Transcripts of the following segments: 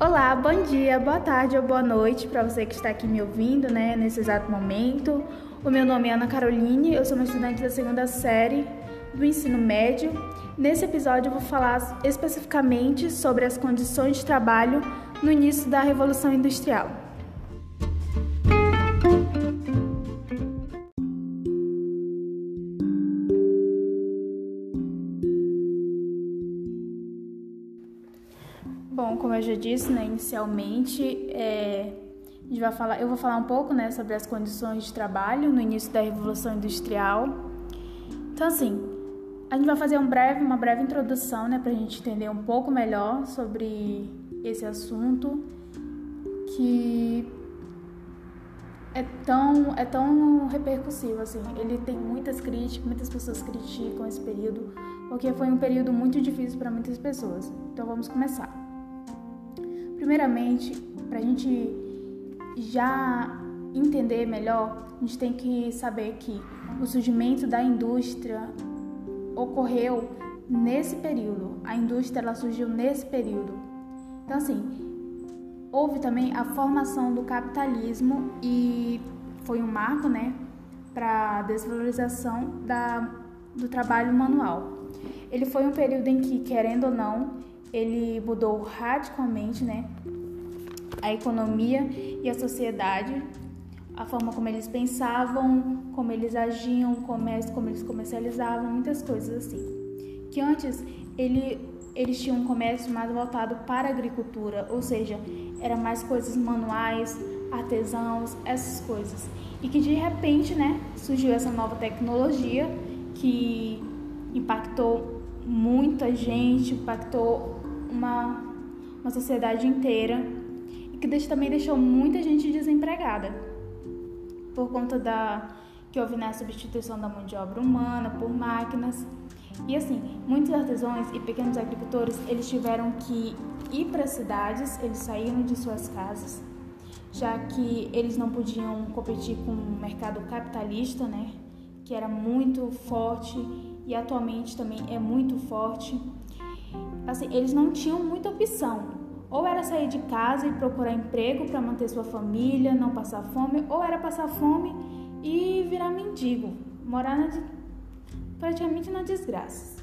Olá, bom dia, boa tarde ou boa noite para você que está aqui me ouvindo, né, nesse exato momento. O meu nome é Ana Caroline, eu sou uma estudante da segunda série do ensino médio. Nesse episódio eu vou falar especificamente sobre as condições de trabalho no início da Revolução Industrial. Já disse, né, inicialmente, é, a gente vai falar, eu vou falar um pouco, né, sobre as condições de trabalho no início da Revolução Industrial. Então, assim, a gente vai fazer um breve, uma breve introdução, né, para a gente entender um pouco melhor sobre esse assunto que é tão, é tão repercussivo, assim. Ele tem muitas críticas, muitas pessoas criticam esse período, porque foi um período muito difícil para muitas pessoas. Então, vamos começar. Primeiramente, para a gente já entender melhor, a gente tem que saber que o surgimento da indústria ocorreu nesse período. A indústria ela surgiu nesse período. Então, assim, houve também a formação do capitalismo e foi um marco, né, para a desvalorização da, do trabalho manual. Ele foi um período em que, querendo ou não, ele mudou radicalmente, né, a economia e a sociedade, a forma como eles pensavam, como eles agiam, comércio, como eles comercializavam, muitas coisas assim. Que antes ele, eles tinham um comércio mais voltado para a agricultura, ou seja, era mais coisas manuais, artesãos, essas coisas. E que de repente, né, surgiu essa nova tecnologia que impactou muita gente, impactou uma, uma sociedade inteira e que também deixou muita gente desempregada por conta da que houve na substituição da mão de obra humana por máquinas. E assim, muitos artesãos e pequenos agricultores, eles tiveram que ir para cidades, eles saíram de suas casas, já que eles não podiam competir com o mercado capitalista, né, que era muito forte e atualmente também é muito forte assim, eles não tinham muita opção. Ou era sair de casa e procurar emprego para manter sua família, não passar fome, ou era passar fome e virar mendigo, morar na, praticamente na desgraça.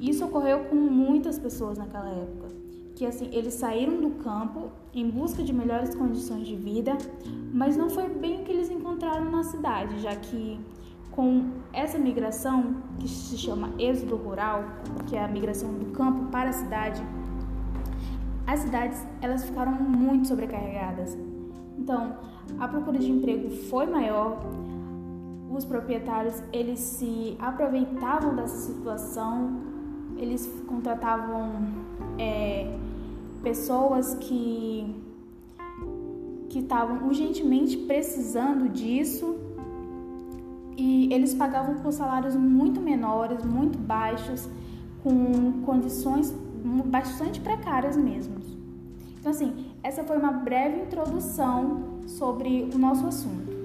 Isso ocorreu com muitas pessoas naquela época, que assim, eles saíram do campo em busca de melhores condições de vida, mas não foi bem o que eles encontraram na cidade, já que com essa migração, que se chama êxodo rural, que é a migração do campo para a cidade, as cidades elas ficaram muito sobrecarregadas. Então, a procura de emprego foi maior, os proprietários eles se aproveitavam dessa situação, eles contratavam é, pessoas que que estavam urgentemente precisando disso e eles pagavam por salários muito menores, muito baixos, com condições bastante precárias mesmo. Então, assim, essa foi uma breve introdução sobre o nosso assunto.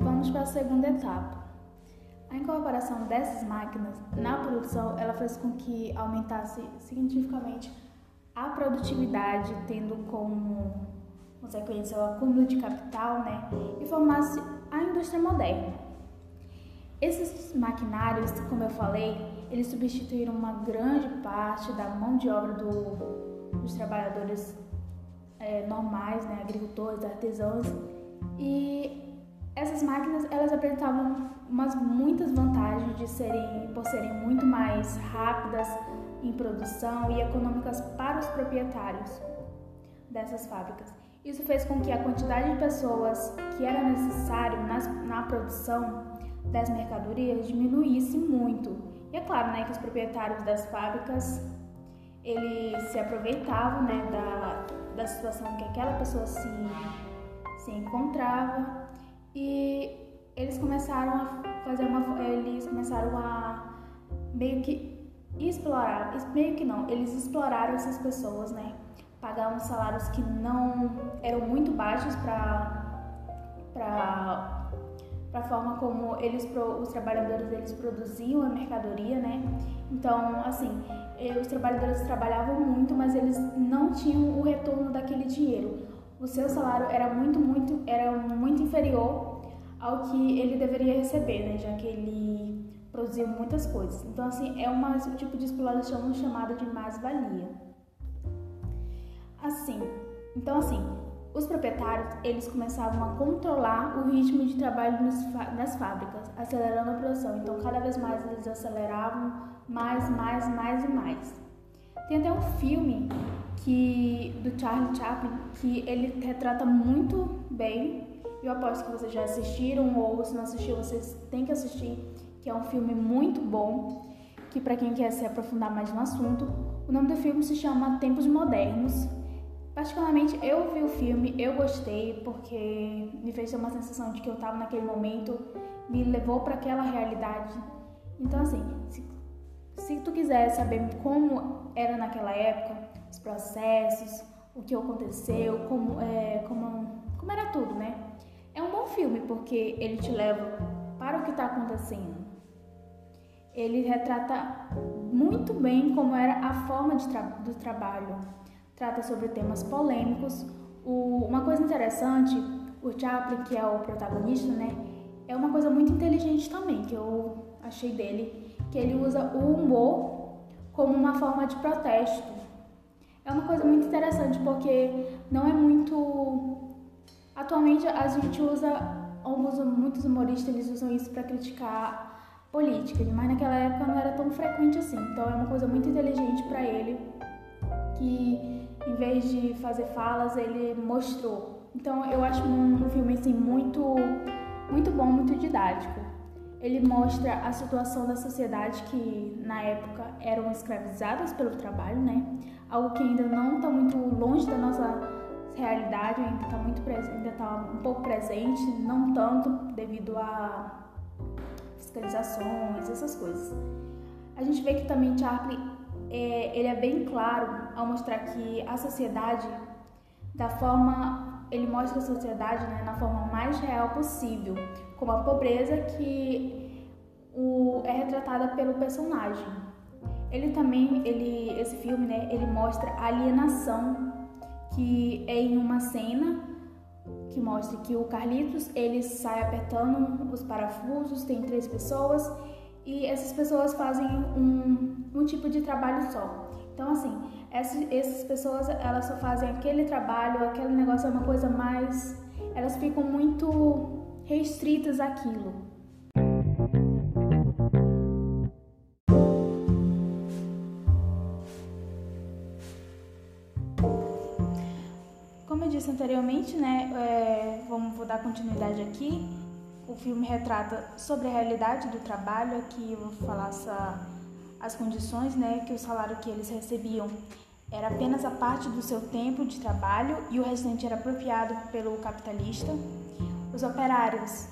Vamos para a segunda etapa. Incorporação dessas máquinas na produção, ela fez com que aumentasse significativamente a produtividade, tendo como consequência o acúmulo de capital, né, e formasse a indústria moderna. Esses maquinários, como eu falei, eles substituíram uma grande parte da mão de obra do, dos trabalhadores é, normais, né, agricultores, artesãos, e essas máquinas elas apresentavam umas muitas vantagens de serem por serem muito mais rápidas em produção e econômicas para os proprietários dessas fábricas. Isso fez com que a quantidade de pessoas que era necessário na, na produção das mercadorias diminuísse muito. E é claro, né, que os proprietários das fábricas eles se aproveitavam, né, da, da situação que aquela pessoa se, se encontrava e eles começaram a fazer uma eles começaram a meio que explorar, meio que não, eles exploraram essas pessoas, né? Pagavam salários que não eram muito baixos para para para forma como eles os trabalhadores eles produziam a mercadoria, né? Então, assim, eh, os trabalhadores trabalhavam muito, mas eles não tinham o retorno daquele dinheiro. O seu salário era muito, muito, era muito inferior ao que ele deveria receber, né? Já que ele produziu muitas coisas. Então, assim, é uma, um tipo de exploração chamada de mais-valia. Assim, então, assim, os proprietários, eles começavam a controlar o ritmo de trabalho nas fábricas, acelerando a produção. Então, cada vez mais eles aceleravam mais, mais, mais e mais. Tem até um filme que do Charlie Chaplin que ele retrata muito bem. Eu aposto que vocês já assistiram ou se não assistiu, vocês têm que assistir, que é um filme muito bom, que para quem quer se aprofundar mais no assunto, o nome do filme se chama Tempos Modernos Particularmente, eu vi o filme, eu gostei, porque me fez ter uma sensação de que eu estava naquele momento, me levou para aquela realidade. Então, assim, se, se tu quiser saber como era naquela época, os processos, o que aconteceu, como, é, como, como era tudo, né? É um bom filme, porque ele te leva para o que está acontecendo. Ele retrata muito bem como era a forma de tra do trabalho trata sobre temas polêmicos. O, uma coisa interessante, o Chaplin, que é o protagonista, né, é uma coisa muito inteligente também, que eu achei dele, que ele usa o humor como uma forma de protesto. É uma coisa muito interessante porque não é muito. Atualmente a gente usa, muitos humoristas eles usam isso para criticar política, mas naquela época não era tão frequente assim. Então é uma coisa muito inteligente para ele que em vez de fazer falas, ele mostrou. Então eu acho um, um filme assim muito muito bom, muito didático. Ele mostra a situação da sociedade que na época eram escravizadas pelo trabalho, né? Algo que ainda não está muito longe da nossa realidade, ainda está muito ainda tá um pouco presente, não tanto devido a fiscalizações, essas coisas. A gente vê que também Charlie é, ele é bem claro ao mostrar que a sociedade, da forma, ele mostra a sociedade né, na forma mais real possível, como a pobreza que o, é retratada pelo personagem. Ele também, ele, esse filme, né, ele mostra a alienação que é em uma cena que mostra que o Carlitos ele sai apertando os parafusos, tem três pessoas e essas pessoas fazem um, um tipo de trabalho só. Então, assim, essas, essas pessoas elas só fazem aquele trabalho, aquele negócio é uma coisa mais. Elas ficam muito restritas àquilo. Como eu disse anteriormente, né, é, vamos, vou dar continuidade aqui o filme retrata sobre a realidade do trabalho, aqui eu vou falar essa, as condições, né, que o salário que eles recebiam era apenas a parte do seu tempo de trabalho e o restante era apropriado pelo capitalista. Os operários,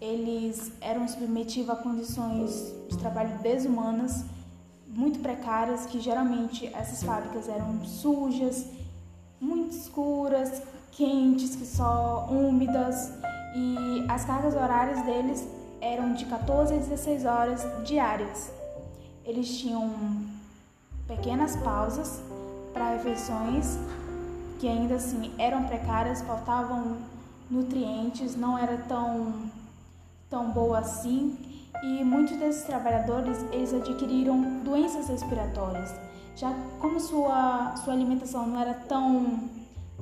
eles eram submetidos a condições de trabalho desumanas, muito precárias, que geralmente essas fábricas eram sujas, muito escuras, quentes, que só úmidas e as cargas horárias deles eram de 14 a 16 horas diárias. Eles tinham pequenas pausas para refeições que ainda assim eram precárias, faltavam nutrientes, não era tão tão boa assim, e muitos desses trabalhadores eles adquiriram doenças respiratórias. Já como sua sua alimentação não era tão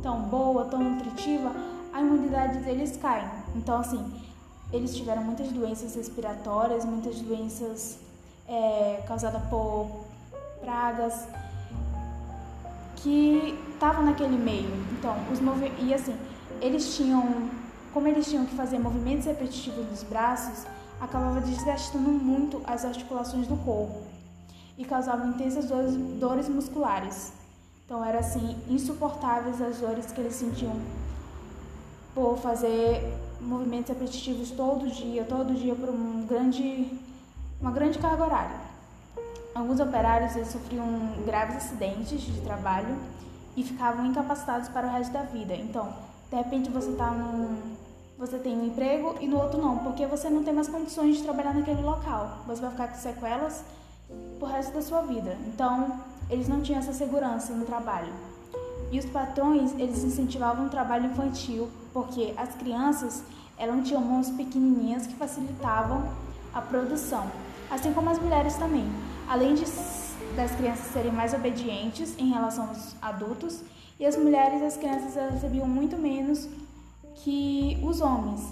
tão boa, tão nutritiva, a imunidade deles cai. Então, assim, eles tiveram muitas doenças respiratórias, muitas doenças é, causadas por pragas que estavam naquele meio. Então, os e assim, eles tinham, como eles tinham que fazer movimentos repetitivos dos braços, acabava desgastando muito as articulações do corpo e causavam intensas dores, dores musculares. Então, era assim insuportáveis as dores que eles sentiam por fazer movimentos repetitivos todo dia, todo dia por um grande, uma grande carga horária. Alguns operários sofriam graves acidentes de trabalho e ficavam incapacitados para o resto da vida. Então, de repente você está num, você tem um emprego e no outro não, porque você não tem mais condições de trabalhar naquele local. Você vai ficar com sequelas pro resto da sua vida. Então, eles não tinham essa segurança no trabalho. E os patrões, eles incentivavam o trabalho infantil, porque as crianças, elas tinham mãos pequenininhas que facilitavam a produção, assim como as mulheres também. Além de, das crianças serem mais obedientes em relação aos adultos, e as mulheres as crianças recebiam muito menos que os homens.